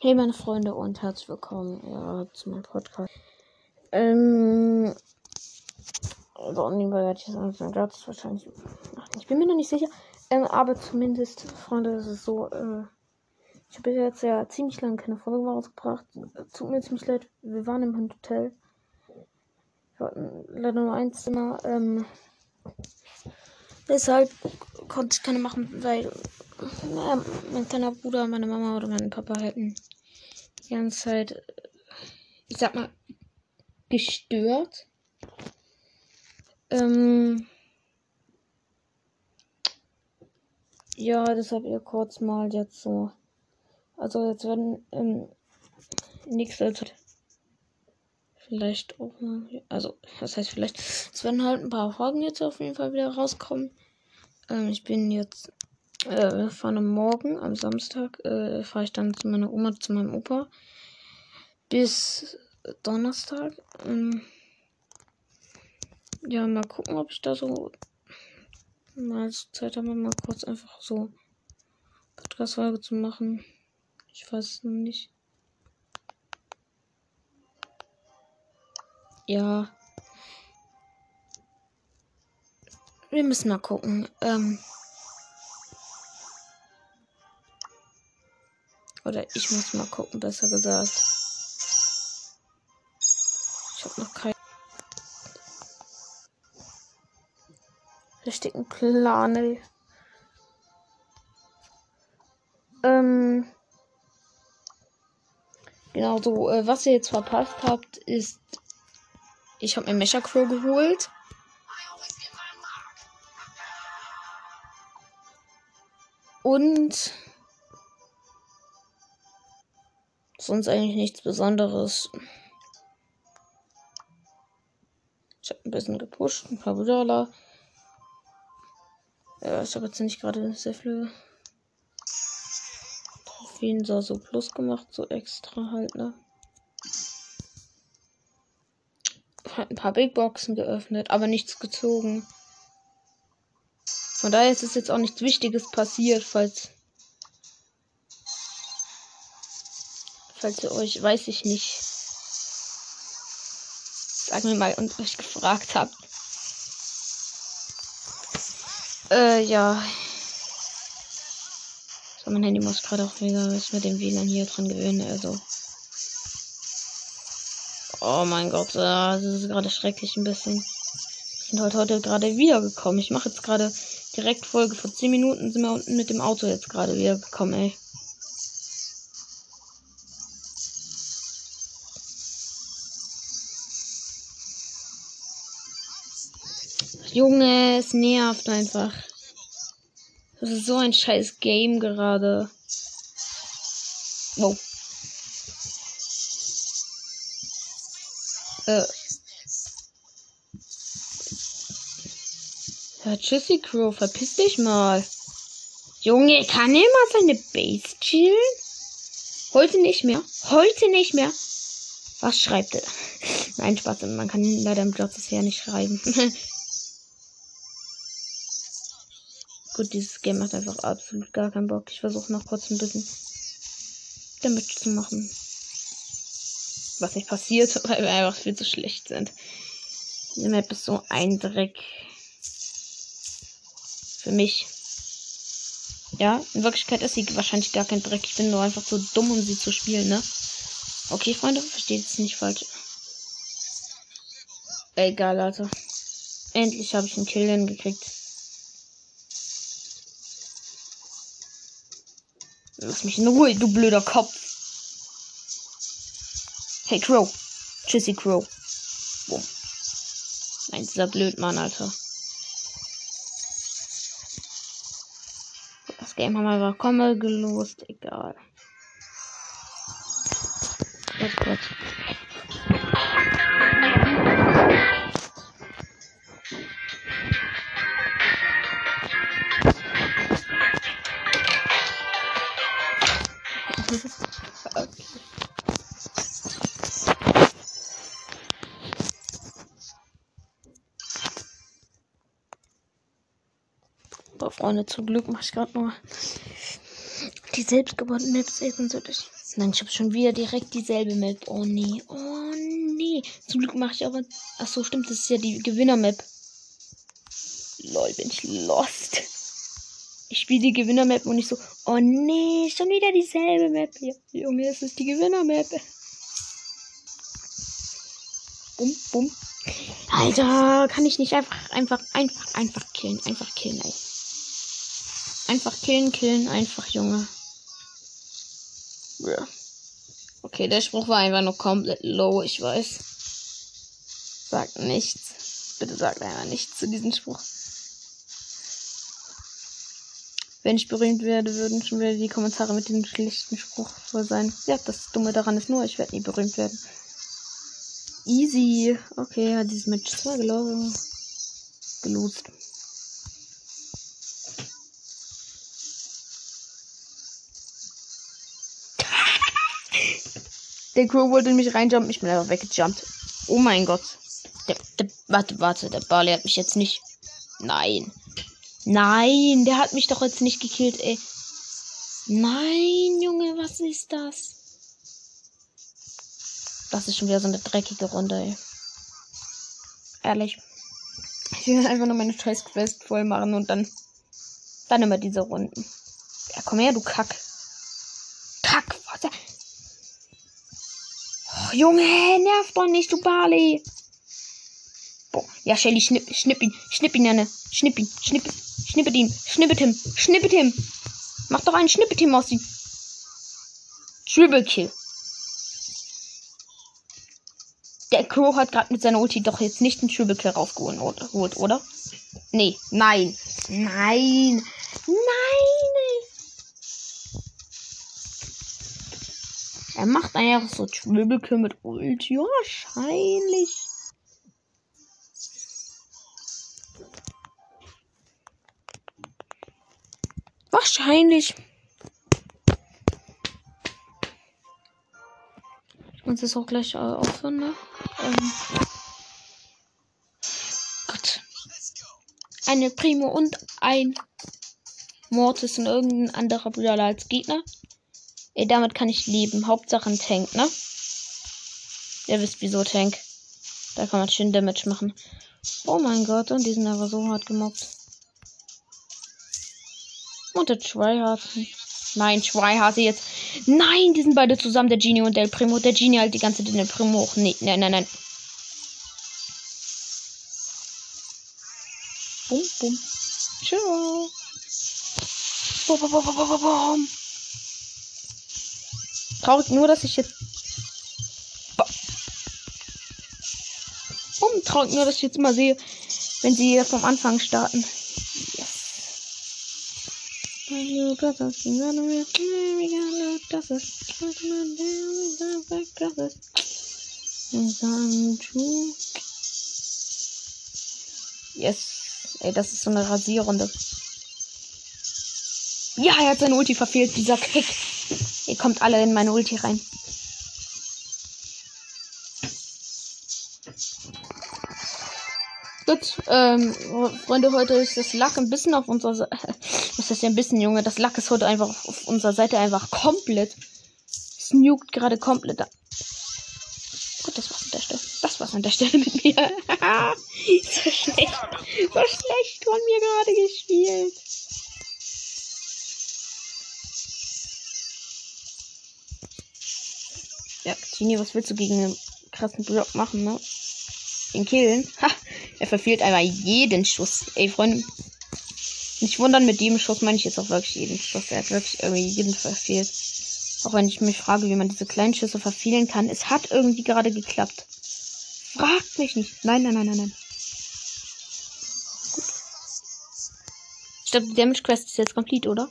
Hey meine Freunde und herzlich willkommen ja, zu meinem Podcast. Ähm, also nebenbei werde ich jetzt einfach das wahrscheinlich machen. Ich bin mir noch nicht sicher. Ähm, aber zumindest, Freunde, das ist so, äh, ich habe jetzt ja ziemlich lange keine Folge mehr rausgebracht. Tut mir ziemlich leid, wir waren im Hotel. Wir hatten leider nur ein Zimmer. Ähm, deshalb konnte ich keine machen, weil naja, mein kleiner Bruder, meine Mama oder mein Papa hätten die ganze Zeit, ich sag mal, gestört. Ähm, ja, deshalb ihr kurz mal jetzt so. Also jetzt werden ähm, nächste vielleicht auch mal, also was heißt vielleicht, es werden halt ein paar Folgen jetzt auf jeden Fall wieder rauskommen. Ähm, ich bin jetzt äh, von morgen am Samstag äh, fahre ich dann zu meiner Oma, zu meinem Opa bis Donnerstag. Ähm, ja, mal gucken, ob ich da so mal Zeit habe, mal kurz einfach so Podcast-Folge zu machen. Ich weiß es noch nicht. Ja. Wir müssen mal gucken. Ähm, Oder ich muss mal gucken, besser gesagt. Ich habe noch keinen richtigen Plan, ey. Ähm. Genau so, äh, was ihr jetzt verpasst habt, ist, ich habe mir Mecha Crow geholt. Und sonst eigentlich nichts Besonderes. Ich habe ein bisschen gepusht, ein paar Dollar. Ja, ich habe jetzt nicht gerade sehr viele Trophäen so, so plus gemacht, so extra halt, ne? Hat ein paar Big Boxen geöffnet, aber nichts gezogen. Von daher ist es jetzt auch nichts Wichtiges passiert, falls Falls ihr euch, weiß ich nicht, sagen wir mal, und euch gefragt habt. Äh, ja. So, mein Handy muss gerade auch wieder was mit dem WLAN hier dran gewöhnen, also. Oh mein Gott, das ist gerade schrecklich ein bisschen. Wir sind heute, heute gerade wiedergekommen. Ich mache jetzt gerade direkt Folge. Vor 10 Minuten sind wir unten mit dem Auto jetzt gerade wiedergekommen, ey. Junge, es nervt einfach. Das ist so ein scheiß Game gerade. Wow. Äh. Ja, tschüssi, Crow, verpiss dich mal. Junge, kann er mal seine Base chillen? Heute nicht mehr. Heute nicht mehr. Was schreibt er? Nein, Spaß. Man kann leider im Jobs ja nicht schreiben. Gut, dieses Game macht einfach absolut gar keinen Bock. Ich versuche noch kurz ein bisschen damit zu machen. Was nicht passiert, weil wir einfach viel zu schlecht sind. Die Map ist so ein Dreck. Für mich. Ja, in Wirklichkeit ist sie wahrscheinlich gar kein Dreck. Ich bin nur einfach so dumm, um sie zu spielen, ne? Okay, Freunde, versteht es nicht falsch. Egal, Alter. Endlich habe ich einen Kill hingekriegt. Lass mich in Ruhe, du blöder Kopf. Hey, Crow. Tschüssi, Crow. Boom. Nein, dieser Blödmann, Alter. Das Game haben wir einfach kommen gelost. Egal. Jetzt kurz. Freunde, zum Glück mache ich gerade nur die selbstgebauten Maps eben so durch Nein, ich habe schon wieder direkt dieselbe Map. Oh nee. Oh nee. Zum Glück mache ich aber. Ach so, stimmt, das ist ja die Gewinner-Map. Lol, bin ich lost. Ich spiele die Gewinner-Map und ich so, oh nee, schon wieder dieselbe Map. Ja, Junge, es ist die Gewinner-Map. Bum, bum. Alter, kann ich nicht einfach, einfach, einfach, einfach killen. Einfach killen, ey. Einfach killen, killen, einfach, Junge. Ja. Okay, der Spruch war einfach nur komplett low, ich weiß. Sagt nichts. Bitte sagt einfach nichts zu diesem Spruch. Wenn ich berühmt werde, würden schon wieder die Kommentare mit dem schlichten Spruch voll sein. Ja, das Dumme daran ist nur, ich werde nie berühmt werden. Easy. Okay, ja, dieses Match 2 gelaufen. Gelost. Der Crow wollte mich reinjumpen, ich bin einfach weggejumpt. Oh mein Gott. Der, der, warte, warte, der Barley hat mich jetzt nicht. Nein. Nein, der hat mich doch jetzt nicht gekillt, ey. Nein, Junge, was ist das? Das ist schon wieder so eine dreckige Runde, ey. Ehrlich. Ich will einfach nur meine scheiß Quest voll machen und dann. Dann immer diese Runden. Ja, komm her, du Kack. Kack, Junge, nerv doch nicht, du Barley. Boah, ja, Shelly, schnipp, schnipp ihn, schnipp ihn, Janne. Schnipp ihn, schnipp, schnippet ihn, schnippet ihm, schnippet ihm. Mach doch einen Schnippet ihm aus ihm. Triple Kill. Der Crow hat gerade mit seiner Ulti doch jetzt nicht einen Triple Kill rausgeholt, oder? Nee, nein. Nein. Nein. Er macht einfach so Triple Kill mit Ulti. Wahrscheinlich. Wahrscheinlich. Ich muss es auch gleich äh, aufhören, ne? Ähm. Gott. Eine Primo und ein Mortis und irgendein anderer Bruder als Gegner. Ey, damit kann ich leben. Hauptsache ein Tank, ne? Ihr wisst wieso Tank. Da kann man schön Damage machen. Oh mein Gott, und die sind aber so hart gemobbt. Und der Tryhard. Nein, Tryhard jetzt. Nein, die sind beide zusammen, der Genie und der Primo. Der Genie halt die ganze Zeit den Primo hoch. Nee, nein, nein, nein. Bum, bum. Ciao. Bum, bum, bum, bum, bum, bum. Traurig nur, dass ich jetzt. Bum, traurig nur, dass ich jetzt immer sehe, wenn sie vom Anfang starten. Yes. Ey, das ist so eine Rasierrunde. Ja, er hat seine Ulti verfehlt, dieser Kick. Ihr kommt alle in meine Ulti rein. Gut, ähm, Freunde, heute ist das Lack ein bisschen auf unserer Seite. Was ist ja ein bisschen, Junge? Das Lack ist heute einfach auf unserer Seite einfach komplett. Es nukt gerade komplett. Gut, das war's an der Stelle. Das war's an der Stelle mit mir. so schlecht. So schlecht von mir gerade gespielt. Ja, Genie, was willst du gegen einen krassen Block machen, ne? Den killen? Ha! Er verfehlt einfach jeden Schuss. Ey, Freunde. Nicht wundern, mit dem Schuss meine ich jetzt auch wirklich jeden Schuss. Er hat wirklich irgendwie jeden verfehlt. Auch wenn ich mich frage, wie man diese kleinen Schüsse verfehlen kann. Es hat irgendwie gerade geklappt. Fragt mich nicht. Nein, nein, nein, nein, nein. Gut. Ich glaube, die Damage Quest ist jetzt komplett, oder?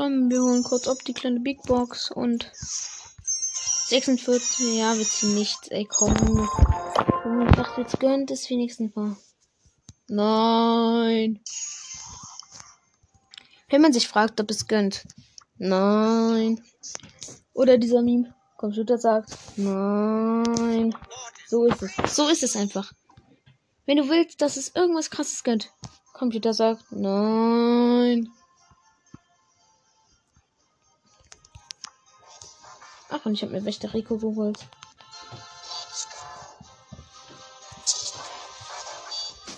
Komm, wir holen kurz ob die kleine Big Box und 46, ja, wird sie nichts, ey, komm. Komm, ich dachte, jetzt gönnt es wenigstens mal. Nein. Wenn man sich fragt, ob es gönnt. Nein. Oder dieser Meme. Computer sagt, nein. So ist es. So ist es einfach. Wenn du willst, dass es irgendwas krasses gönnt. Computer sagt, nein. Ach, und ich habe mir Wächter Rico geholt.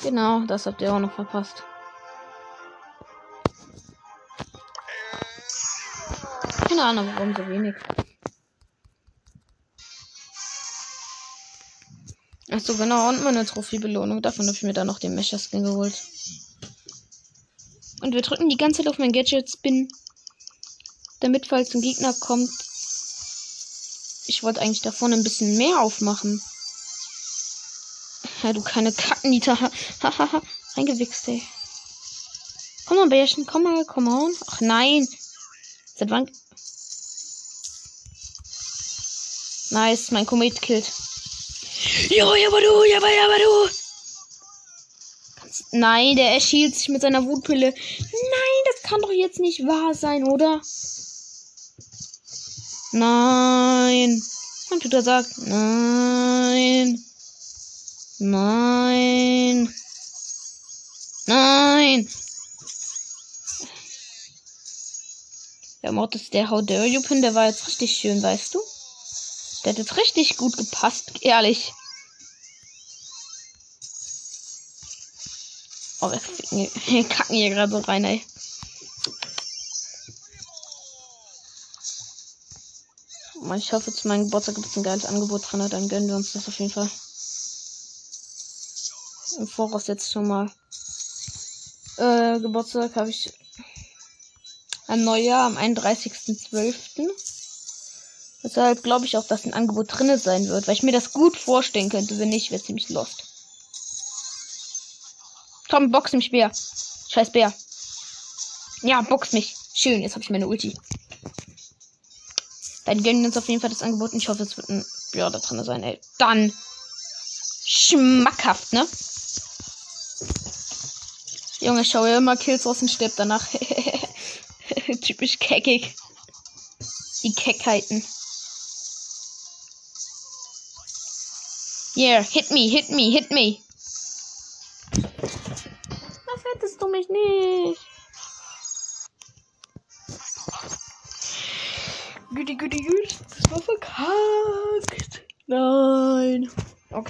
Genau, das habt ihr auch noch verpasst. Keine Ahnung, warum so wenig. Achso, genau, und meine Trophäebelohnung. Davon habe ich mir dann noch den Mecha-Skin geholt. Und wir drücken die ganze Zeit auf mein Gadget-Spin. Damit, falls ein Gegner kommt. Ich wollte eigentlich da vorne ein bisschen mehr aufmachen. Ja, du keine Kacknieter. Hahaha. Reingewichst, ey. Komm mal, Bärchen. Komm mal, komm on. Ach nein. Seit wann. Nice, mein Komet killt. Jo, ja, aber du, ja, aber, ja, aber du. Nein, der erschielt sich mit seiner Wutpille. Nein, das kann doch jetzt nicht wahr sein, oder? Nein. Tüter sagt, nein. Nein. Nein. Der Mord ist der How Dare You Pin, der war jetzt richtig schön, weißt du? Der hat jetzt richtig gut gepasst, ehrlich. Oh, wir kacken hier gerade so rein, ey. Ich hoffe, zu meinem Geburtstag gibt es ein geiles Angebot drin, dann gönnen wir uns das auf jeden Fall. Im Voraus jetzt schon mal. Äh, Geburtstag habe ich ein Neujahr am 31.12. Deshalb glaube ich auch, dass ein Angebot drinne sein wird, weil ich mir das gut vorstellen könnte. Wenn nicht, wäre ziemlich lost. Komm, box mich, Bär. Scheiß Bär. Ja, box mich. Schön, jetzt habe ich meine Ulti. Dann gönnen wir uns auf jeden Fall das Angebot und ich hoffe, es wird ein ja da drin sein, ey. Dann schmackhaft, ne? Junge, schau ja immer Kills aus dem stirbt danach. Typisch keckig. Die Keckheiten. Yeah, hit me, hit me, hit me.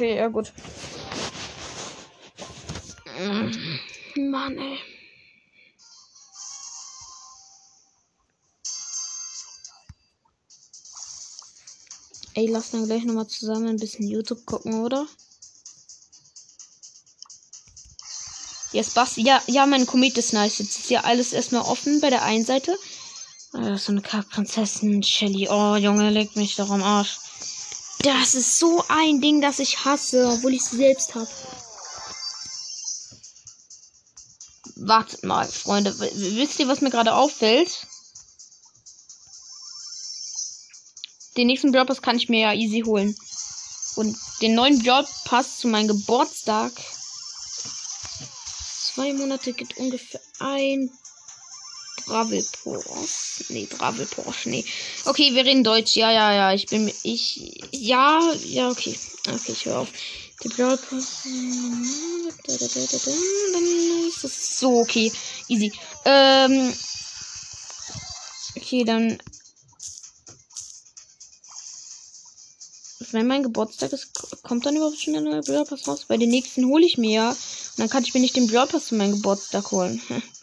Okay, ja gut. Mann, ey. Ey, lass dann gleich nochmal zusammen ein bisschen YouTube gucken, oder? Yes, Basti. Ja, ja, mein Komet ist nice. Jetzt ist ja alles erstmal offen bei der einen Seite. Ah, so eine Kackprinzessin Shelly. Oh, Junge, leg mich doch am Arsch. Das ist so ein Ding, das ich hasse, obwohl ich es selbst habe. Wartet mal, Freunde. Wisst ihr, was mir gerade auffällt? Den nächsten Brawl Pass kann ich mir ja easy holen. Und den neuen Brawl Pass zu meinem Geburtstag. Zwei Monate geht ungefähr ein Bravel Porsche. Nee, Bravel Porsche, nee. Okay, wir reden Deutsch. Ja, ja, ja. Ich bin. Ich. Ja, ja, okay. Okay, ich höre auf. Die Brawl Pass. Dann ist das so okay. Easy. Ähm. Okay, dann wenn mein Geburtstag ist, kommt dann überhaupt schon der neue Brawl Pass raus? Bei den nächsten hole ich mir ja. Und dann kann ich mir nicht den Brawl Pass zu meinem Geburtstag holen.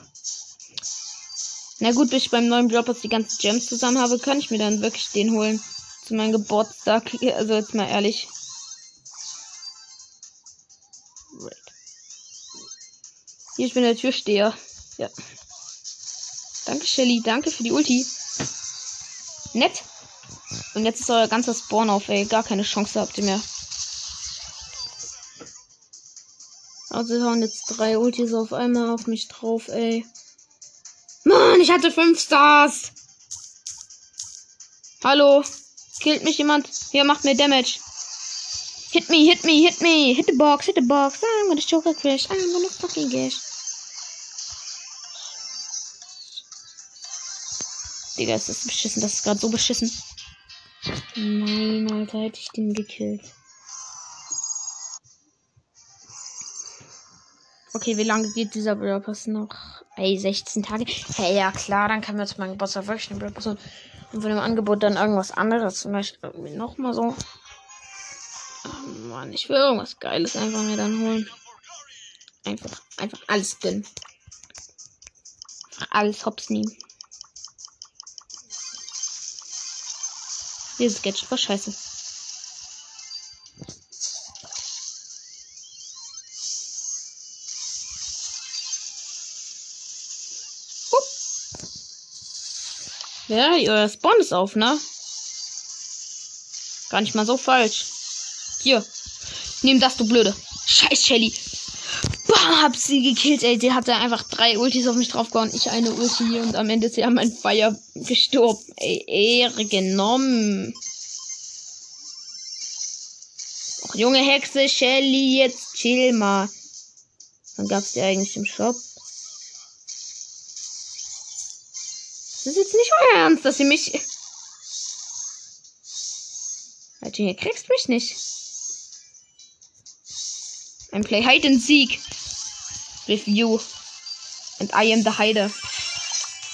Na gut, bis ich beim neuen Pass die ganzen Gems zusammen habe, kann ich mir dann wirklich den holen. Zu meinem Geburtstag. Also jetzt mal ehrlich. Right. Hier, ich bin der Türsteher. Ja. Danke, Shelly. Danke für die Ulti. Nett. Und jetzt ist euer ganzer Spawn auf, ey. Gar keine Chance habt ihr mehr. Also hauen jetzt drei Ultis auf einmal auf mich drauf, ey. Mann, ich hatte fünf Stars. Hallo? Killt mich jemand? Hier, macht mir Damage. Hit me, hit me, hit me. Hit the box, hit the box. I'm gonna choke a crash. I'm gonna fucking gash. Digga, ist das beschissen. Das ist gerade so beschissen. Nein, Alter, hätte ich den gekillt. Okay, wie lange geht dieser Brawl noch? Hey, 16 Tage. Hey, ja klar, dann kann wir jetzt mal Geburtstag wirklich eine und von dem Angebot dann irgendwas anderes. Zum Beispiel irgendwie nochmal so. Oh Mann, ich will irgendwas Geiles einfach mir dann holen. Einfach, einfach alles dünn. Alles hops nehmen. Dieses Gadget war scheiße. Ja, euer Spawn ist auf, ne? Gar nicht mal so falsch. Hier. Nimm das, du Blöde. Scheiß Shelly. Bam, hab sie gekillt, ey. Die hatte einfach drei Ultis auf mich draufgehauen. Ich eine Ulti und am Ende ist an mein Feier gestorben. Ey, Ehre genommen. Och, junge Hexe, Shelly, jetzt chill mal. Wann gab's die eigentlich im Shop? Das ist jetzt nicht euer Ernst, dass ihr mich. Alter, ihr kriegst mich nicht. I'm play hide and seek with you. And I am the hider.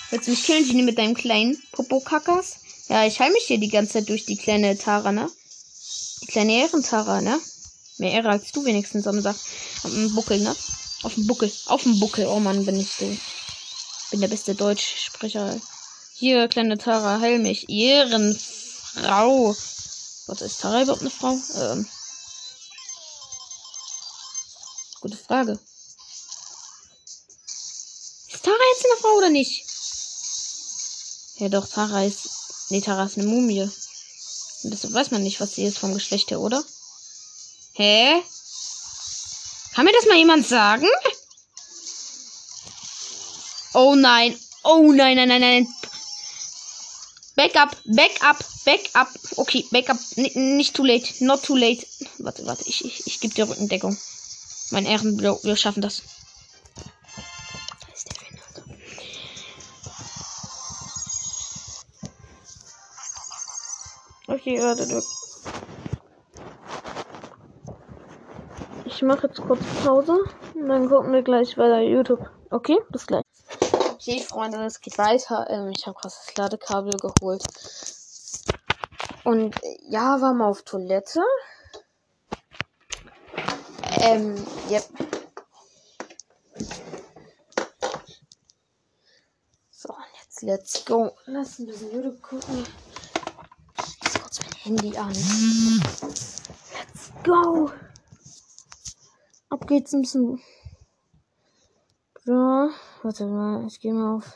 Willst du mich killen, Genie, mit deinem kleinen Popo-Kackers? Ja, ich heil mich hier die ganze Zeit durch die kleine Tara, ne? Die kleine Ehrentara, ne? Mehr Ehre als du wenigstens am Sack. Auf dem Buckel, ne? Auf dem Buckel. Auf dem Buckel. Oh Mann, bin ich so. Bin der beste Deutschsprecher. Hier, kleine Tara, heil mich. Ehrenfrau. Was ist Tara überhaupt eine Frau? Ähm. Gute Frage. Ist Tara jetzt eine Frau oder nicht? Ja doch, Tara ist. Nee, Tara ist eine Mumie. Und deshalb weiß man nicht, was sie ist vom Geschlecht her, oder? Hä? Kann mir das mal jemand sagen? Oh nein. Oh nein, nein, nein, nein. Backup, Backup, Backup. Okay, Backup. N nicht too late. Not too late. Warte, warte. Ich, ich, ich gebe dir Rückendeckung. Mein Ehrenblock. Wir schaffen das. Okay, warte. Ich mache jetzt kurz Pause und dann gucken wir gleich weiter YouTube. Okay, bis gleich. Okay, Freunde, es geht weiter. Ähm, ich habe gerade das Ladekabel geholt. Und ja, war mal auf Toilette. Ähm, yep. So, und jetzt let's go. Lass ein bisschen YouTube gucken. Ich kurz mein Handy an. Let's go. Ab geht's ein bisschen. Ja, warte mal, ich gehe mal auf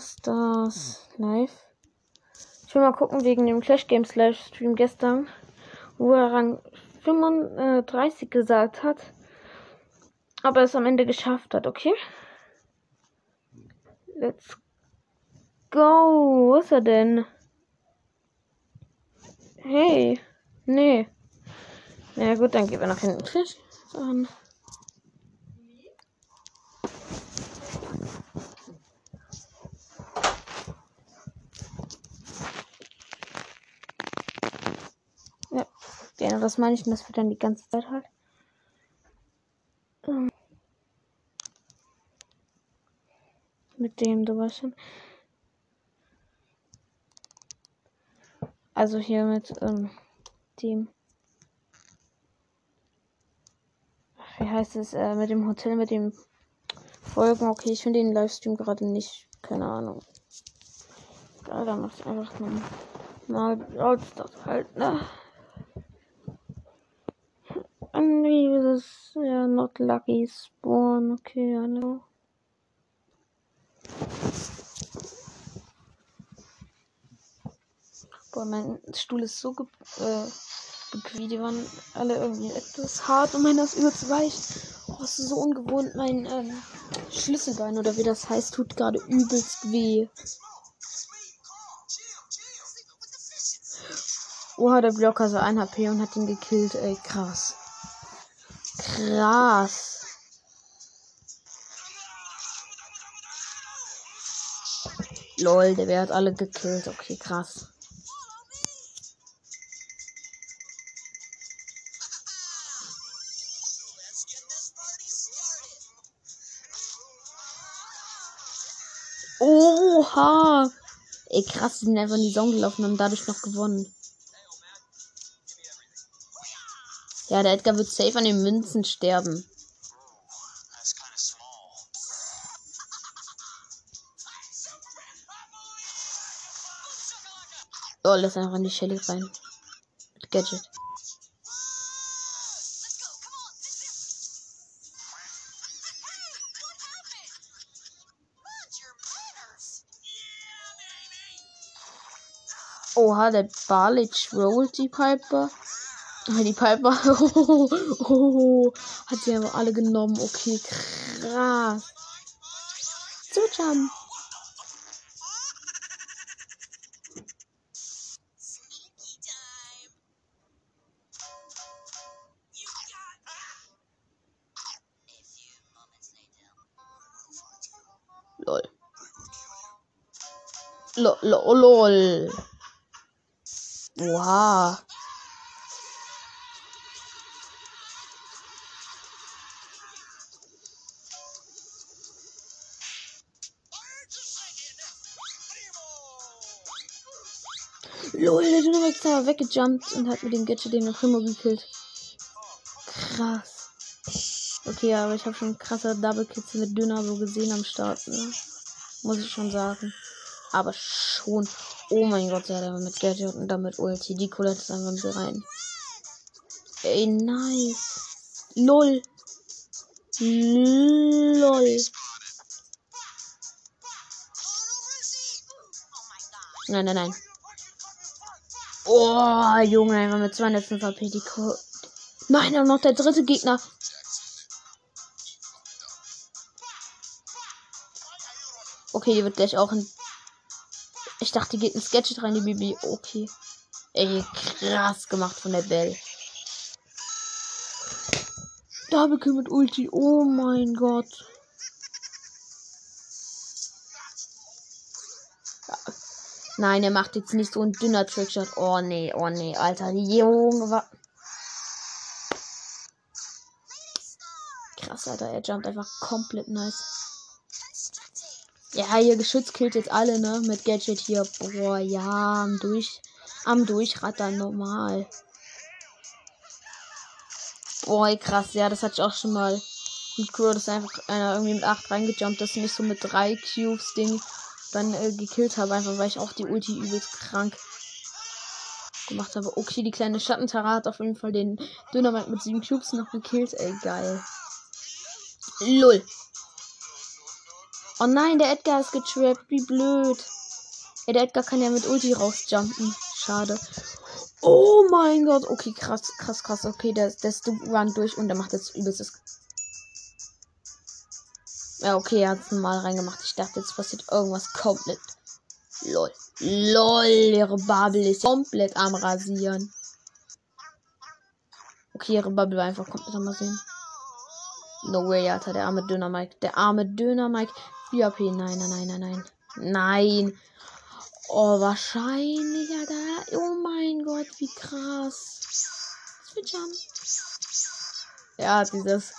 Stars Live. Ich will mal gucken wegen dem Clash Games Livestream gestern, wo er Rang 35 gesagt hat, aber es am Ende geschafft hat, okay? Let's go. Wo ist er denn? Hey. Nee. Na ja, gut, dann gehen wir nach hinten. Clash an. Ja, das meine ich und das wird dann die ganze Zeit halt. Ähm, mit dem, du weißt schon. Also hier mit ähm, dem. Wie heißt es? Äh, mit dem Hotel, mit dem Folgen. Okay, ich finde den Livestream gerade nicht. Keine Ahnung. Geil, dann mach ich einfach mal Brawl halt, ne? Es ja not lucky spawn. Okay, I know. Boah, mein Stuhl ist so ge äh, bequem. Die waren alle irgendwie etwas hart und meiner ist übelst weich. Oh, ist so ungewohnt. Mein ähm, Schlüsselbein oder wie das heißt, tut gerade übelst weh. Oha, der Blocker so 1 HP und hat ihn gekillt. Ey, krass. Krass. Lol, der Bär alle gekillt. Okay, krass. Oha! Ey, krass, die sind einfach in die Zone gelaufen und haben dadurch noch gewonnen. Ja, der Edgar wird safe an den Münzen sterben. Oh, lass einfach in die Shelly rein. Mit Gadget. Oha, der Barlich rollt die Piper. Die Piper. Oh, hat sie aber alle genommen. Okay, krass. Zujump. Lol. Lol, lol, lol. Oha. Lol, der Dynamik ist da weggejumpt und hat mit dem Gadget den Primo gekillt. Krass. Okay, aber ich habe schon krasser Double Kills mit Dynamo gesehen am Start, ne? Muss ich schon sagen. Aber schon. Oh mein Gott, ja, der mit Gadget und damit Ulti. Die Colette ist einfach mit rein. Ey, nice. Lol. Lol. Nein, nein, nein. Oh, Junge, einfach mit 205 HP die Co Nein, und noch der dritte Gegner. Okay, die wird gleich auch ein. Ich dachte, die geht ins Gadget rein, die Bibi. Okay. Ey, krass gemacht von der Bell. Double Kill mit Ulti. Oh mein Gott. Nein, er macht jetzt nicht so ein dünner Trickshot. Oh nee, oh nee, Alter. Junge. Krass, Alter. Er jumpt einfach komplett nice. Ja, ihr Geschütz killt jetzt alle, ne? Mit Gadget hier. Boah, ja, am Durch. Am Durchrattern normal. Boah, krass. Ja, das hatte ich auch schon mal. Mit Crow, dass einfach einer irgendwie mit 8 reingejumpt ist, nicht so mit 3 Cubes Ding dann äh, gekillt habe, einfach weil ich auch die Ulti übelst krank gemacht habe. Okay, die kleine Schattentara hat auf jeden Fall den Dynamite mit 7 Cubes noch gekillt. Ey, geil. Lull. Oh nein, der Edgar ist getrappt. Wie blöd. Ey, der Edgar kann ja mit Ulti rausjumpen. Schade. Oh mein Gott. Okay, krass, krass, krass. Okay, der, der Run durch und der macht jetzt übelstes. Ja, okay, er hat es mal reingemacht. Ich dachte, jetzt passiert irgendwas komplett. Lol. Lol, ihre Bubble ist komplett am Rasieren. Okay, ihre Bubble war einfach komplett am Rasieren. No way, Alter, der arme Döner Mike. Der arme Döner Mike. 4 AP. Nein, nein, nein, nein, nein. Nein. Oh, wahrscheinlich, Alter. Oh mein Gott, wie krass. Zwitschern. Ja, dieses,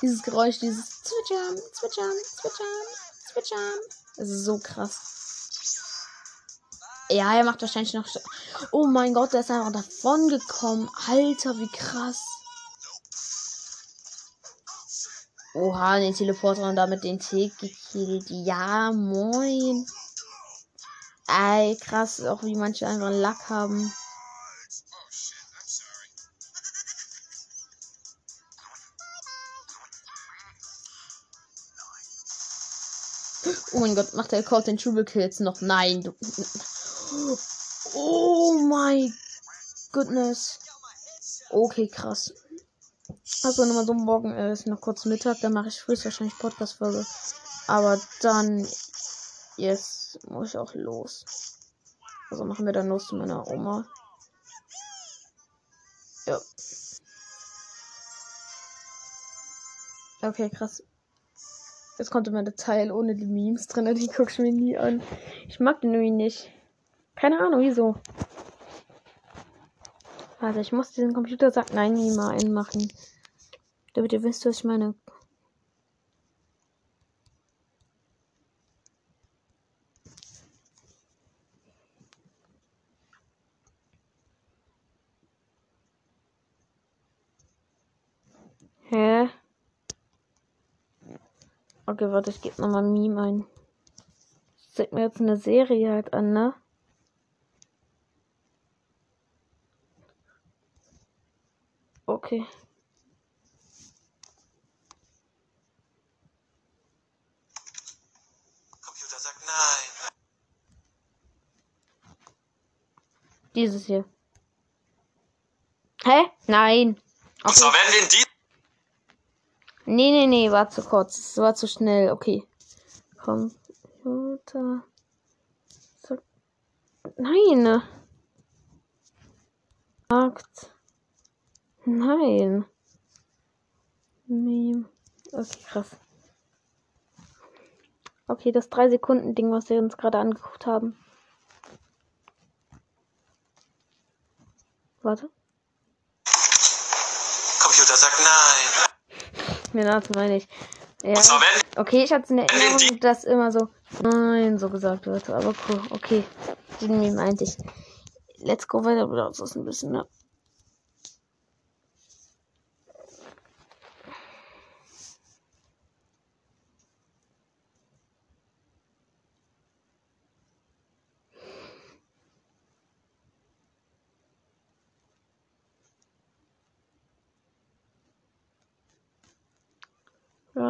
dieses Geräusch, dieses Zwitschern, Zwitschern, Zwitschern, Zwitschern. Das ist so krass. Ja, er macht wahrscheinlich noch. Oh mein Gott, der ist einfach davon gekommen. Alter, wie krass. Oha, den Teleporter und damit den T gekillt. Ja, moin. Ey, krass, auch wie manche einfach Lack haben. Oh mein Gott, macht der Colt den Triple Kill jetzt noch? Nein. Du. Oh mein Goodness. Okay, krass. Also nochmal so morgen äh, ist noch kurz Mittag, dann mache ich früh wahrscheinlich Podcast-Folge. Aber dann yes, muss ich auch los. Also machen wir dann los zu meiner Oma. Ja. Okay, krass. Jetzt kommt immer der Teil ohne die Memes drin, die guck ich mir nie an. Ich mag den irgendwie nicht. Keine Ahnung, wieso. Warte, ich muss diesen Computer sagt nein nie mal einmachen. Damit ihr wisst, was ich meine. Okay, warte, ich gebe nochmal Meme ein. Zeig mir jetzt eine Serie halt an, ne? Okay. Computer sagt nein. Dieses hier. Hä? Nein. Und zwar werden wir in Nee, nee, nee, war zu kurz. Es war zu schnell. Okay. Computer. So. Nein. Markt. Nein. Meme. Okay, krass. Okay, das 3 Sekunden Ding, was wir uns gerade angeguckt haben. Warte. Computer sagt nein. Mir das meine ich. Ja. Zwar werden Okay, ich hatte in Wenn Erinnerung, dass immer so nein so gesagt wird. Aber cool, okay. Den meinte ich. Let's go weiter, Bruder. Das ist ein bisschen, ne?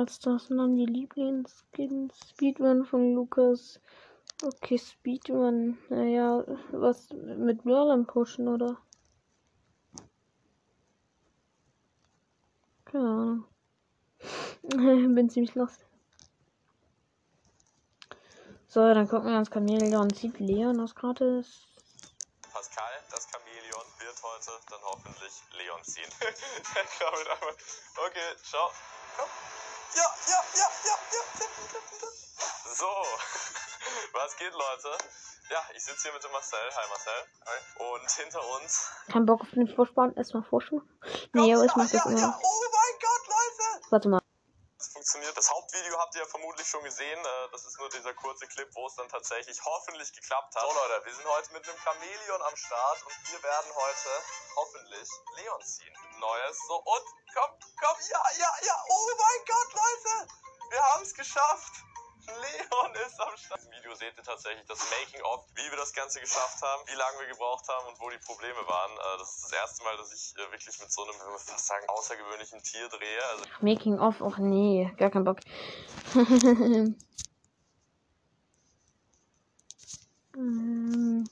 Brawl Stars und dann die Lieblingsskins. Speedrun von Lukas. Okay, Speedrun. Naja, was mit Brawlern pushen, oder? Keine Ahnung. Bin ziemlich lost. So, dann gucken wir uns Chameleon sieht Leon aus gratis. Pascal, das Chamäleon, wird heute dann hoffentlich Leon ziehen. Okay, ciao. Komm. Ja, ja, ja, ja, ja. So, was geht, Leute? Ja, ich sitze hier mit dem Marcel. Hi, Marcel. Hi. Und hinter uns. Kein Bock auf den Vorspann. Erstmal Vorspann. Nee, aber ich mach das ja, immer. ja. Oh mein Gott, Leute! Warte mal. Das funktioniert. Das Hauptvideo habt ihr ja vermutlich schon gesehen. Äh, Das ist nur dieser kurze Clip, wo es dann tatsächlich hoffentlich geklappt hat. So Leute, wir sind heute mit einem Chamäleon am Start und wir werden heute hoffentlich Leon ziehen. Neues. So und komm, komm, ja, ja, ja. Oh mein Gott, Leute! Wir haben es geschafft. Leon ist am Start. Im Video seht ihr tatsächlich das Making-of, wie wir das Ganze geschafft haben, wie lange wir gebraucht haben und wo die Probleme waren. Äh, Das ist das erste Mal, dass ich äh, wirklich mit so einem, ich würde fast sagen, außergewöhnlichen Tier drehe. Also Making of. Och nee, gar kein Bock. Mm,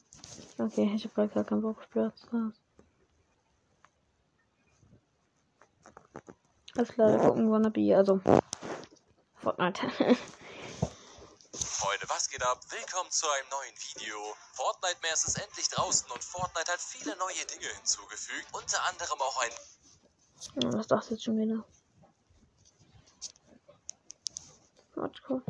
okay, ich hab gar keinen Bock auf Brawl Alles klar, gucken Wannabe, also Fortnite. Freunde, was geht ab? Willkommen zu einem neuen Video. Fortnite Mares ist endlich draußen und Fortnite hat viele neue Dinge hinzugefügt, unter anderem auch ein Ja, Was dachte jetzt schon wieder? Warte kurz.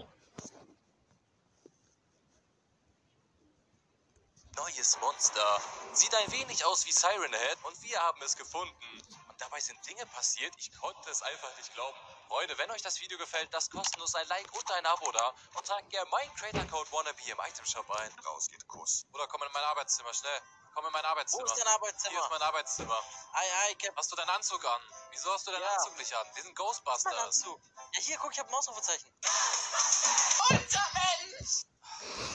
neues Monster. Sieht ein wenig aus wie Siren Head und wir haben es gefunden. Dabei sind Dinge passiert, ich konnte es einfach nicht glauben. Freunde, wenn euch das Video gefällt, lasst kostenlos ein Like und ein Abo da und tragt gerne meinen Creator Code Wannabe im Itemshop ein. Raus geht Kuss. Oder komm in mein Arbeitszimmer, schnell. Komm in mein Wo Arbeitszimmer. ist dein Hier Arbeitszimmer? ist mein Arbeitszimmer. Ei, ei, Cap. Hast du deinen Anzug an? Wieso hast du deinen Ja. Anzug nicht an? Wir sind Mein Ghostbusters. Anzug. Ja, hier, guck, ich hab ein Ausrufezeichen.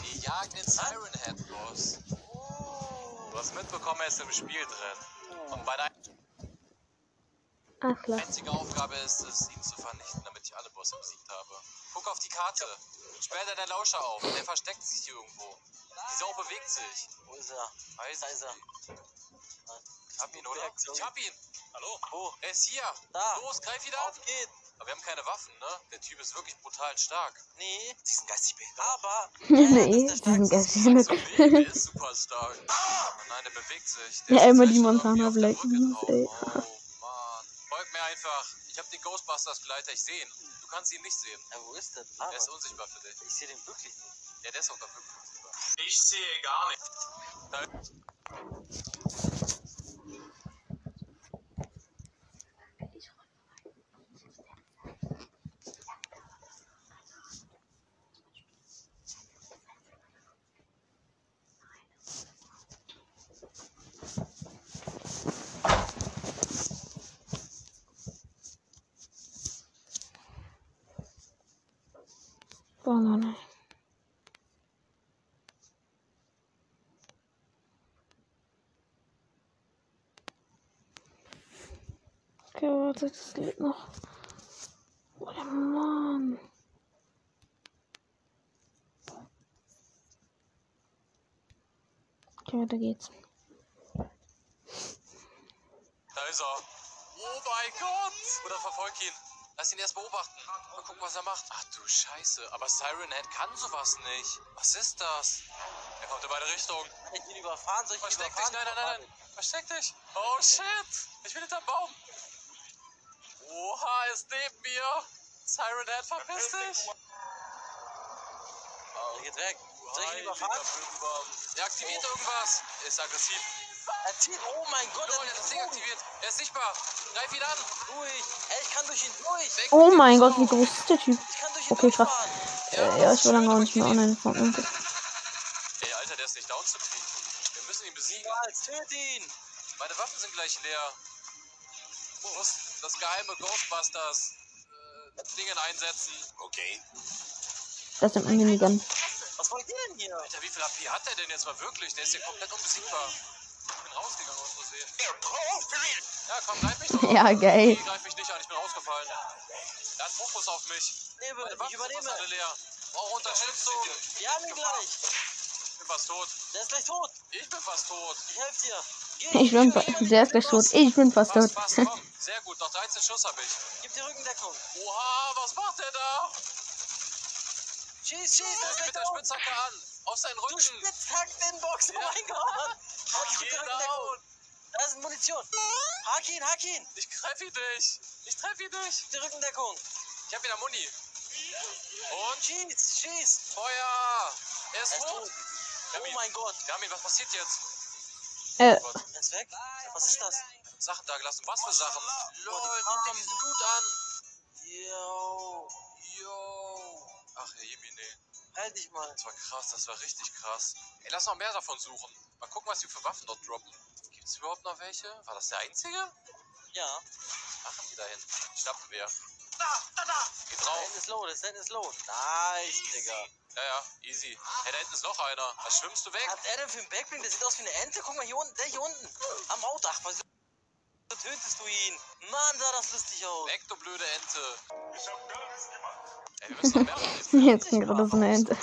Wir jagen den Siren Head los. Oh. Du hast mitbekommen, er ist im Spiel drin. Und meine Ach klar. einzige Aufgabe ist es, ihn zu vernichten, damit ich alle Bosse besiegt habe. Guck auf die Karte. Später der Lauscher auf. Der versteckt sich hier irgendwo. Die Sau bewegt sich. Wo ist er? Weiß Da ist er. Ich hab ihn, oder? Ich hab ihn. Hallo? Wo? Er ist hier. Da. Los, greif ihn an. Auf geht. Aber wir haben keine Waffen, ne? Der Typ ist wirklich brutal stark. Nee, Sie sind geistig behindert. aber. nee, das ist die sind. So, nee, der ist super stark. Nein, der bewegt sich. Der Ja, immer die Montana Black ey. Oh, Folg mir einfach. Ich hab den Ghostbusters-Begleiter. Ich sehe ihn. Du kannst ihn nicht sehen. Ja, wo ist der? Ah, Er ist unsichtbar für dich. ich sehe den wirklich nicht. Ja, der ist auch dafür unsichtbar. Ich sehe gar nicht. Warte, das geht noch. Oh, der Mann. Okay, weiter geht's. Da ist er. Oh mein Gott! Oder verfolg ihn. Lass ihn erst beobachten. Mal gucken, was er macht. Ach du Scheiße. Aber Siren Head kann sowas nicht. Was ist das? Er kommt in meine Richtung. Ich bin überfahren, soll ich ihn Versteck dich. überfahren? Nein, nein, nein, nein. Versteck dich. Oh shit. Ich bin hinterm Baum. Oha, ist neben mir. Siren Head, verpiss dich. Er geht weg. Soll ich ihn überfahren? Er aktiviert irgendwas. Er ist aggressiv. Er zieht, oh mein Gott, er hat das ist Ding aktiviert. Er ist sichtbar. Greif ihn an. durch. Ey, ich kann durch ihn durch. Weg Oh mein Gott, wie groß ist der Typ? Ich kann durch ihn Okay, krass. durchfahren. Äh, ja, ich will lange auch nicht mehr online von. Ey, Alter, der ist nicht down zu kriegen. Wir müssen ihn besiegen. Niemals, töt ihn. Meine Waffen sind gleich leer. Ich muss das geheime Ghostbusters äh, Dingen einsetzen. Okay. Das sind Minigun. Was wollt ihr denn hier? Alter, wie viel AP hat der denn jetzt mal wirklich? Der ist hier komplett unbesiegbar. Ich bin rausgegangen aus Versehen. Ja, komm, greif mich doch. Ja, geil. Nee, greif mich nicht an, ich bin rausgefallen. Er hat Fokus auf mich. Meine ich Waffen sind fast übernehme. alle leer. Brauche Unterstützung. Wir haben ihn gleich. Ich bin fast tot. Der ist gleich tot. Ich bin fast tot. Ich helfe dir. Ich bin der ist gleich tot. Ich bin fast tot. Sehr gut, noch 13 Schuss habe ich. Gib die Rückendeckung. Oha, was macht der da? Schieß, schieß, gleich mit der. Spitzhacke an. Auf seinen Du Rücken. Spitzhack den Box. Oh mein Gott. Oh, ich geb Geh die Rückendeckung. down. Da ist Munition. Hack ihn, hack ihn. Ich treffe ihn nicht. Ich treffe ihn nicht. Die Rückendeckung. Ich habe wieder Muni. Und Schieß, schieß. Feuer. Er ist Er ist tot. tot. Oh mein Gott. Ihn. Was passiert jetzt? Äh, Oh Gott. Er ist weg. Was ist das? Sachen da gelassen. Was für Sachen? Lol, die guck dir diesen Dude an. Yo. Yo. Ach, Herr Jemine. Halt dich mal. Das war krass. Das war richtig krass. Ey, lass noch mehr davon suchen. Mal gucken, was die für Waffen dort droppen. Gibt es überhaupt noch welche? War das der einzige? Ja. Machen die da hinten. Schnappgewehr. Geht Da drauf. hinten ist low, das hinten ist low. Nice, Digga. Ja, ja, easy. Hey, da hinten ist noch einer. Da schwimmst du weg. Was hat er denn für ein Backbling? Der sieht aus wie eine Ente. Guck mal hier unten, der hier unten. Am Autodach. Was tötest du ihn? Mann, sah das lustig aus. Weg, du blöde Ente. Ey, wir müssen noch mehr machen. jetzt kommt gerade so eine Ente.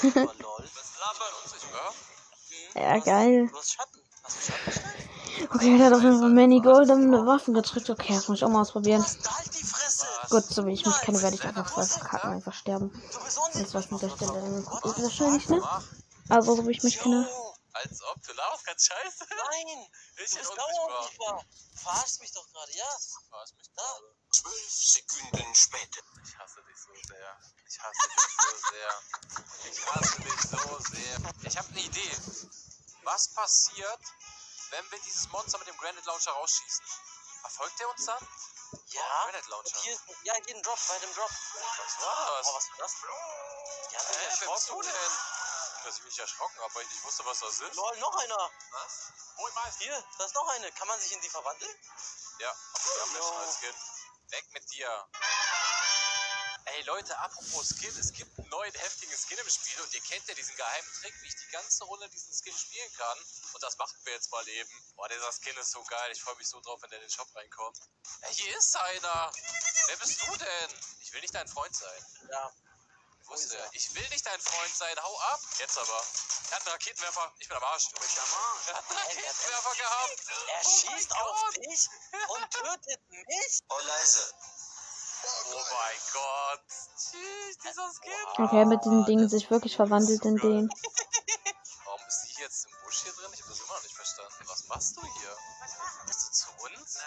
Ja, geil. Du hast Schatten. Hast du Schattenstein? Okay, der hat auf jeden Fall Many Golden Waffen gedrückt. Okay, das muss ich auch mal ausprobieren. Was? Da halt die. Gut, so wie ich mich kenne, werde ich einfach verkacken, einfach sterben. War's unsichtbar. mit der Stelle. Ich wahrscheinlich, ne? Also, so wie ich mich kenne. Als ob du laufst ganz scheiße. Nein. Ich bist unsichtbar. dauerunsichtbar. Verarschst mich doch gerade, ja? Verarsch mich Da. Zwölf Sekunden später. Ich hasse dich so sehr. Ich hasse dich so sehr. Ich hasse dich so sehr. Ich habe eine Idee. Was passiert, wenn wir dieses Monster mit dem Granite Launcher rausschießen? Verfolgt er uns dann? Ja. Hier, ja, jeden Drop, bei dem Drop. Was war das? Oh, was war das? Haben sich Hä, wer bist du denn? Dass ich mich erschrocken habe, weil ich nicht wusste, was das ist. Lol, noch einer. Was? Hol mal. Hier, da ist noch eine. Kann man sich in die verwandeln? Ja, wir haben Jo. schon als. Weg mit dir. Ey Leute, apropos Skin, es gibt einen neuen heftigen Skin im Spiel und ihr kennt ja diesen geheimen Trick, wie ich die ganze Runde diesen Skin spielen kann. Und das machen wir jetzt mal eben. Boah, dieser Skin ist so geil, ich freue mich so drauf, wenn der in den Shop reinkommt. Ey, hier ist einer. Wer bist du denn? Ich will nicht dein Freund sein. Ja. Ist der? Ich will nicht dein Freund sein, hau ab. Jetzt aber. Er hat einen Raketenwerfer. Ich bin am Arsch. Du bist am Arsch. Er hat einen Raketenwerfer gehabt. Er Oh schießt mein auf Gott. dich und tötet mich. Oh, leise. Oh mein Gott. Tschüss, dieser Skin. Okay, mit diesem Ding sich wirklich verwandelt in den. Warum ist sie jetzt im Busch hier drin? Ich habe das immer noch nicht verstanden. Was machst du hier? Bist du zu uns?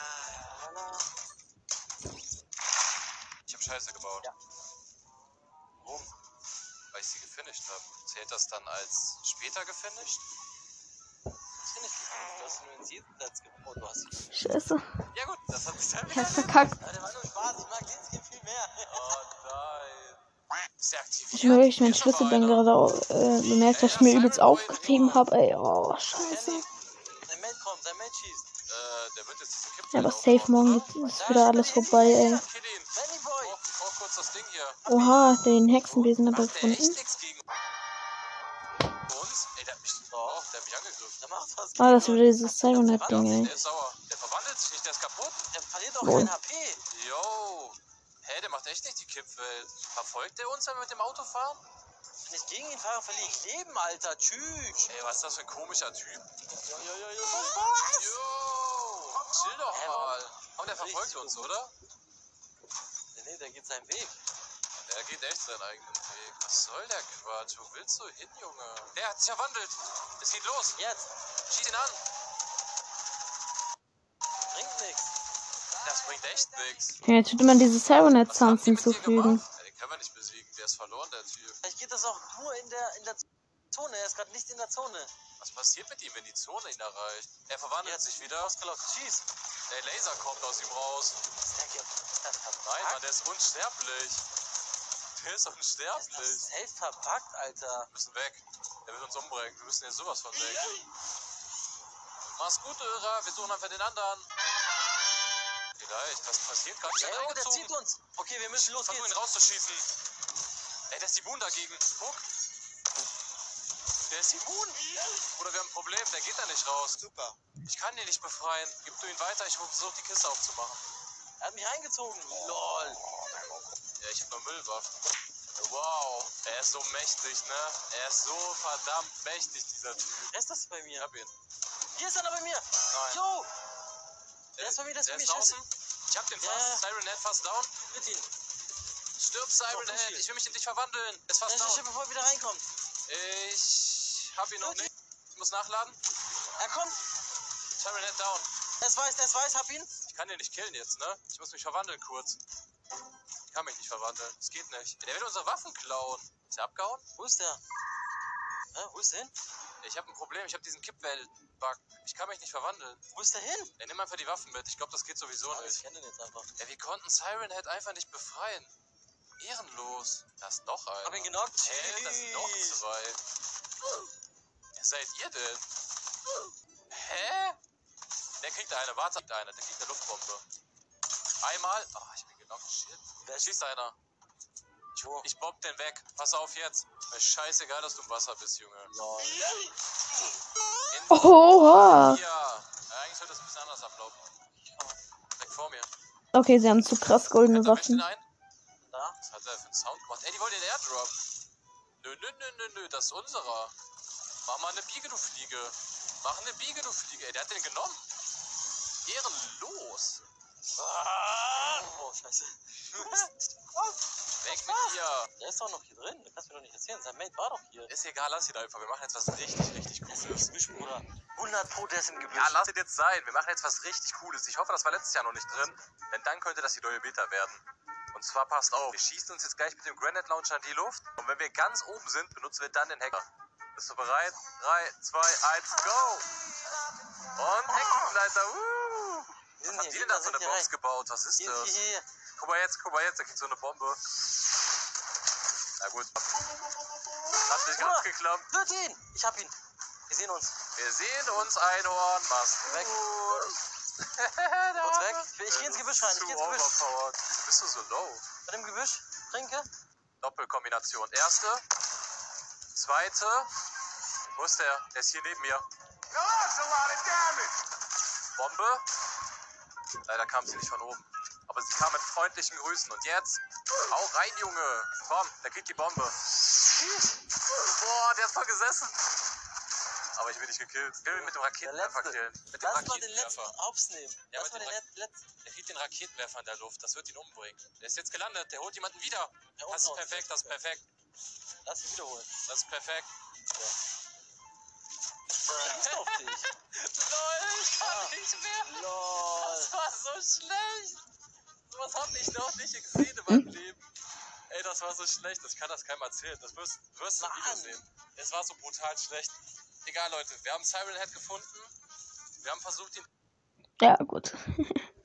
Ich habe Scheiße gebaut. Ja. Warum? Weil ich sie gefinisht habe. Zählt das dann als später gefinisht? Das finde ich gut. Du nur den Siedplatz gebaut. Du hast ihn. Scheiße. Ja gut, das hat sich Ich wieder hab's verkackt. Ja, der war nur Spaß. Ich mag den Skin viel mehr. Oh nein. Ist der aktiviert? Ich habe wirklich meinen Hier ist noch Schlüssel dann einer. gerade au- äh, bemerkt, dass ich mir übelst aufgetrieben habe. Ey, oh, scheiße. Sein Mate kommt, sein Mate schießt. Äh, der wird jetzt diese Kipfel Ja, aber safe morgen ist wieder alles vorbei, ey. Ding hier. Oha, den Hexenbesen er der echt gefunden. Uns? Ey, der hat mich, oh, der hat mich angegriffen. Der macht was. Ah, das ist wieder dieses Siren Head Ding, Der ey. ist sauer. Der verwandelt sich nicht, der ist kaputt. Der verliert doch Lol. kein HP. Yo. Hä, der macht echt nicht die Kippwelt. Verfolgt der uns, wenn wir mit dem Auto fahren? Wenn ich gegen ihn fahre, verliere ich Leben, Alter. Tschüss. Ey, was ist das für ein komischer Typ? Jo, jo, jo, jo. Was? Yo. Chill doch Hä, mal. Aber der verfolgt uns, oder? Nee, nee, der geht seinen Weg. Der geht echt seinen eigenen Weg. Was soll der Quatsch? Wo willst du hin, Junge? Der hat sich verwandelt. Es geht los. Jetzt. Schieß ihn an. Bringt nix. Das bringt echt nichts. Ja, jetzt würde man diese haben Sounds hinzufügen. Ja, den können wir nicht besiegen. Der ist verloren, der Typ. Vielleicht geht das auch nur in der, in der Zone. Er ist gerade nicht in der Zone. Was passiert mit ihm, wenn die Zone ihn erreicht? Er verwandelt Jetzt. sich wieder. Ausgelockt. Schieß. Der Laser kommt aus ihm raus. Ist der? Nein, Mann, der ist unsterblich. Der ist Ist unsterblich. das safe verpackt, Alter? Wir müssen weg. Der will uns umbringen. Wir müssen jetzt sowas von weg. Mach's gut, Irrer. Wir suchen einfach den anderen. Vielleicht. Was passiert gerade? Ey, oh, der zieht uns. Okay, wir müssen los Versuch ihn rauszuschießen. Ey, der ist immun dagegen. Guck. Der ist immun. Oder wir haben ein Problem. Der geht da nicht raus. Super. Ich kann den nicht befreien. Gib du ihn weiter. Ich versuche die Kiste aufzumachen. Er hat mich reingezogen. Lol. Ja, ich hab nur Müllwaffen. Wow. Er ist so mächtig, ne? Er ist so verdammt mächtig, dieser Typ. Wer ist das bei Ich mir? hab ihn. Hier ist einer bei mir. Nein. Jo. Der ist bei mir, der ist bei mir. ist draußen. Ich hab den Ja, fast. ja. Siren Head fast down. Mit ihn. Stirb, Siren Head. Ich will mich in dich verwandeln. Er ist Ja, fast schnell, down. bevor er wieder reinkommt. Ich hab ihn noch Gut. nicht. Ich muss nachladen. Er kommt. Siren Head down. Der ist weiß, der ist weiß. Hab ihn. Ich kann den nicht killen jetzt, ne? Ich muss mich verwandeln kurz. Ich kann mich nicht verwandeln. Es geht nicht. Der will unsere Waffen klauen. Ist er abgehauen? Wo ist der? Hä, wo ist der hin? Ich habe ein Problem. Ich habe diesen Kippwelt-Bug. Ich kann mich nicht verwandeln. Wo ist der hin? Ja, nimm einfach die Waffen mit. Ich glaube, das geht sowieso ich nicht. kenne den jetzt einfach. Ja, wir konnten Siren Head einfach nicht befreien. Ehrenlos. Da ist noch einer. Hab ihn genockt. Hä, da sind noch zwei. Wer seid ihr denn? Hä? Der kriegt eine. Warte, der eine. Der kriegt eine Luftbombe. Einmal. Ah, ich bin Da ist schießt einer. Ich, Wo? ich bob den weg. Pass auf jetzt. Mir ist scheißegal, dass du im Wasser bist, Junge. In Oha. Ja. ja. Eigentlich sollte das ein bisschen anders ablaufen. Weg vor mir. Okay, sie haben zu krass goldene Waffen. ein? Da. Was hat er für einen Sound gemacht? Ey, die wollen den Airdrop. Nö, nö, nö, nö, nö, das ist unserer. Mach mal eine Biege, du Fliege. Mach eine Biege, du Fliege. Ey, der hat den genommen. Ehrenlos. Ah. Oh, scheiße. Weg mit dir. Der ist doch noch hier drin. Du kannst mir doch nicht erzählen. Sein Mate war doch hier. Ist egal, lass ihn einfach. Wir machen jetzt was richtig, richtig Der ist im Cooles. Gebüsch, Bruder. 100 Pro, der ist im Gebüsch. Ja, lass ihn jetzt sein. Wir machen jetzt was richtig Cooles. Ich hoffe, das war letztes Jahr noch nicht drin. Denn dann könnte das die neue Beta werden. Und zwar passt auf. Wir schießen uns jetzt gleich mit dem Granite Launcher in die Luft. Und wenn wir ganz oben sind, benutzen wir dann den Hacker. Bist du bereit? 3, 2, 1, go! Und Hexenleiter, uh! Was hier, die wir denn da so eine Box rein. gebaut? Was ist Hier, das? hier, hier. Guck mal jetzt, guck mal jetzt, der kriegt so eine Bombe. Na gut. Hat nicht ganz geklappt. Töte ihn. Ich hab ihn. Wir sehen uns. Wir sehen uns, Einhorn. Mach's Weg. gut. Kurz weg. Ich geh ins Gebüsch rein. Ich geh ins Gebüsch. Bist du so low? Bei dem Gebüsch. Trinke. Doppelkombination. Erste. Zweite. Wo ist der? Der ist hier neben mir. Bombe. Leider kam sie nicht von oben. Aber sie kam mit freundlichen Grüßen. Und jetzt? Hau rein, Junge. Komm, der kriegt die Bombe. Boah, der ist voll gesessen. Aber ich bin nicht gekillt. Ich will mit dem Raketenwerfer killen. Mit dem Lass mal den letzten. Hops nehmen. Ja, Lass mal den letzten. Der kriegt den Raketenwerfer in der Luft. Das wird ihn umbringen. Der ist jetzt gelandet. Der holt jemanden wieder. Ja, Das ist perfekt, das ist perfekt. Lass ihn wiederholen. Das ist perfekt. Schießt auf dich. Lol, ich kann Ah. nicht mehr. Lol. Das war so schlecht. Was hab ich noch nicht gesehen in meinem Leben? Ey, das war so schlecht. Ich kann das keinem erzählen. Das wirst, wirst du im Video Mann. sehen. Es war so brutal schlecht. Egal, Leute. Wir haben Siren Head gefunden. Wir haben versucht, ihn Ja, gut.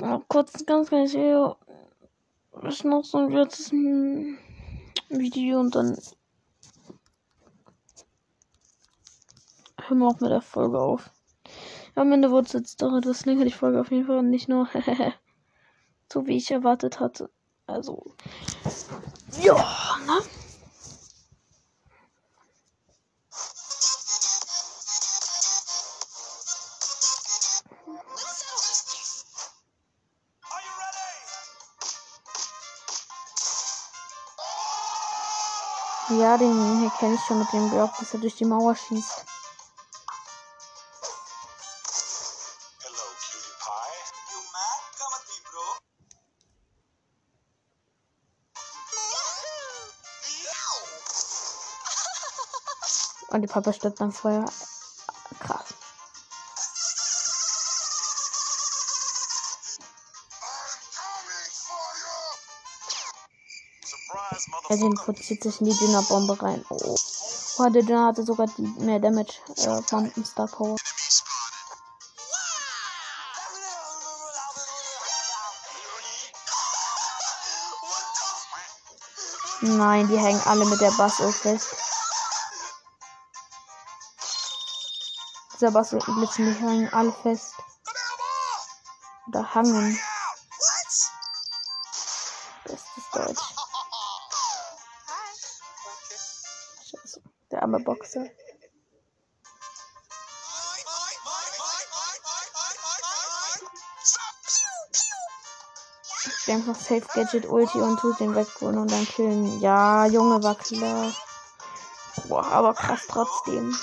Noch kurz ein ganz kleines Video. Das ist noch so ein letztes hm, Video und dann hören wir auch mit der Folge auf. Am Ende wurde es jetzt doch etwas länger, die Folge auf jeden Fall. Und nicht nur so, wie ich erwartet hatte. Also, ja, ne? Ja, den hier kenne ich schon mit dem Block, dass er durch die Mauer schießt. Die Papa stirbt am Feuer. Krass. Er teleportiert sich in die Dünnerbombe rein. Oh. Oh, der Dünner hatte sogar die mehr Damage äh, von Star Power. Nein, die hängen alle mit der Basso fest. Dieser Basso blitzen, die hängen alle fest. Oder hangen. Bestes Deutsch. Scheiße. Der arme Boxer. Ich denke noch Safe Gadget Ulti und tut den wegholen und dann killen. Ja, Junge, war klar. Boah, aber krass trotzdem.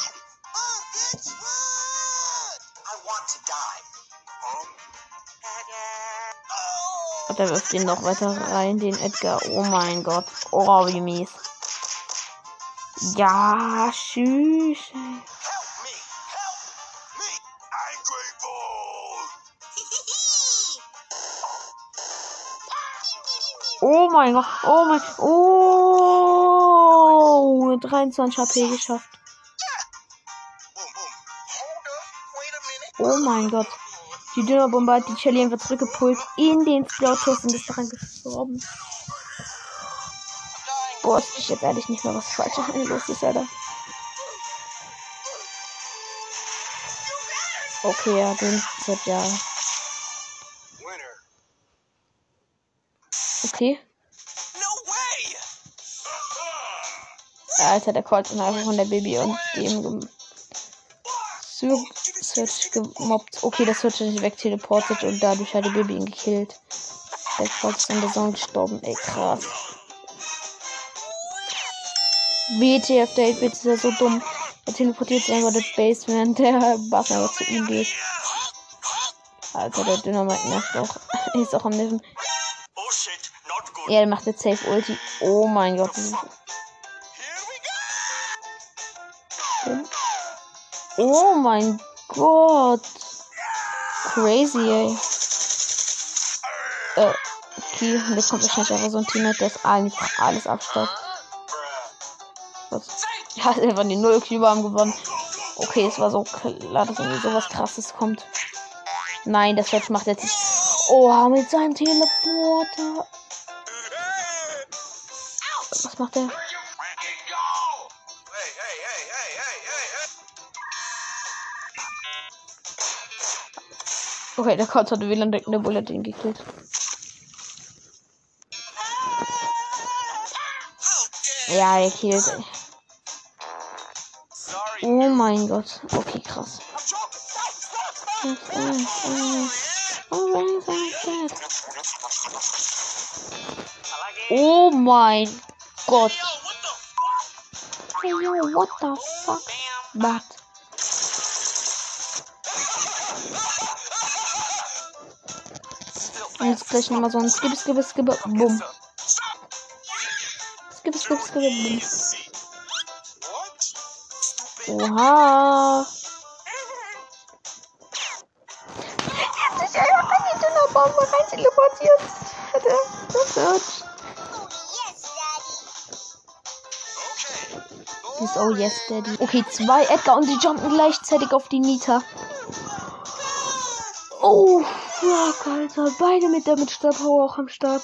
Und er wirft ihn noch weiter rein, den Edgar. Oh mein Gott. Oh, wie mies. Ja, tschüss. Oh mein Gott. Oh mein. Oh. 23 HP geschafft. Oh mein Gott. Die Dünnerbombe hat die Shelly einfach zurückgepult in den Scout-Test und ist daran gestorben. Boah, ich jetzt ehrlich nicht mehr, was falsch los ist, Alter. Okay, ja, den wird ja. Okay. Alter, der Colt ist einfach von der Baby und dem Sur- Search gemobbt. Okay, das hat sich wegteleportet und dadurch hat die Baby ihn gekillt. Der Colt ist an der Sonne gestorben. Ey, krass. WTF, der 8 ist ja so dumm. Er teleportiert sich einfach das Base, während der Bass einfach zu ihm geht. Alter, der Dynamite nervt auch. Ist auch am Nerven. Ja, er macht jetzt Safe Ulti. Oh mein Gott. Oh mein Gott. Crazy, ey. Äh, okay, jetzt kommt wahrscheinlich einfach so ein Teammate, das einfach alles abstaubt. Ja, einfach die null Cube haben gewonnen. Okay, es war so klar, dass irgendwie sowas krasses kommt. Nein, das Fetch macht jetzt. Oh, mit seinem Teleporter. Was macht der? Okay, der Kauz hatte WLAN eine Bullet ihn gekillt. Ja, er killt. Oh mein Gott. Okay, krass. Oh mein Gott. Hey, yo, what the fuck? But. Und jetzt gleich nochmal so ein Skip, Skip, Skip, Bumm. Skip, Skip, Skip, Bumm. Oha. Er hat sich einfach in die Dünnerbombe rein teleportiert. Er das hört. Ist oh yes, Daddy. Okay, zwei Edgar und sie jumpen gleichzeitig auf die Nita. Oh, fuck, Alter. Beide mit der mit Star Power auch am Start.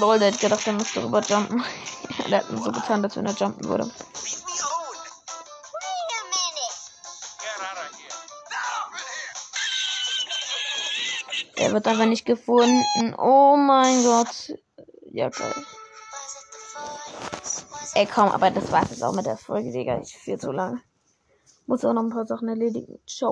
Lol, der hat gedacht, er müsste rüber jumpen. der hat so getan, als wenn er jumpen würde. Er wird einfach nicht gefunden. Oh mein Gott. Ja, geil. Ey, komm, aber das war's jetzt auch mit der Folge, Digga. Ich viel zu lang. Muss auch noch ein paar Sachen erledigen. Ciao.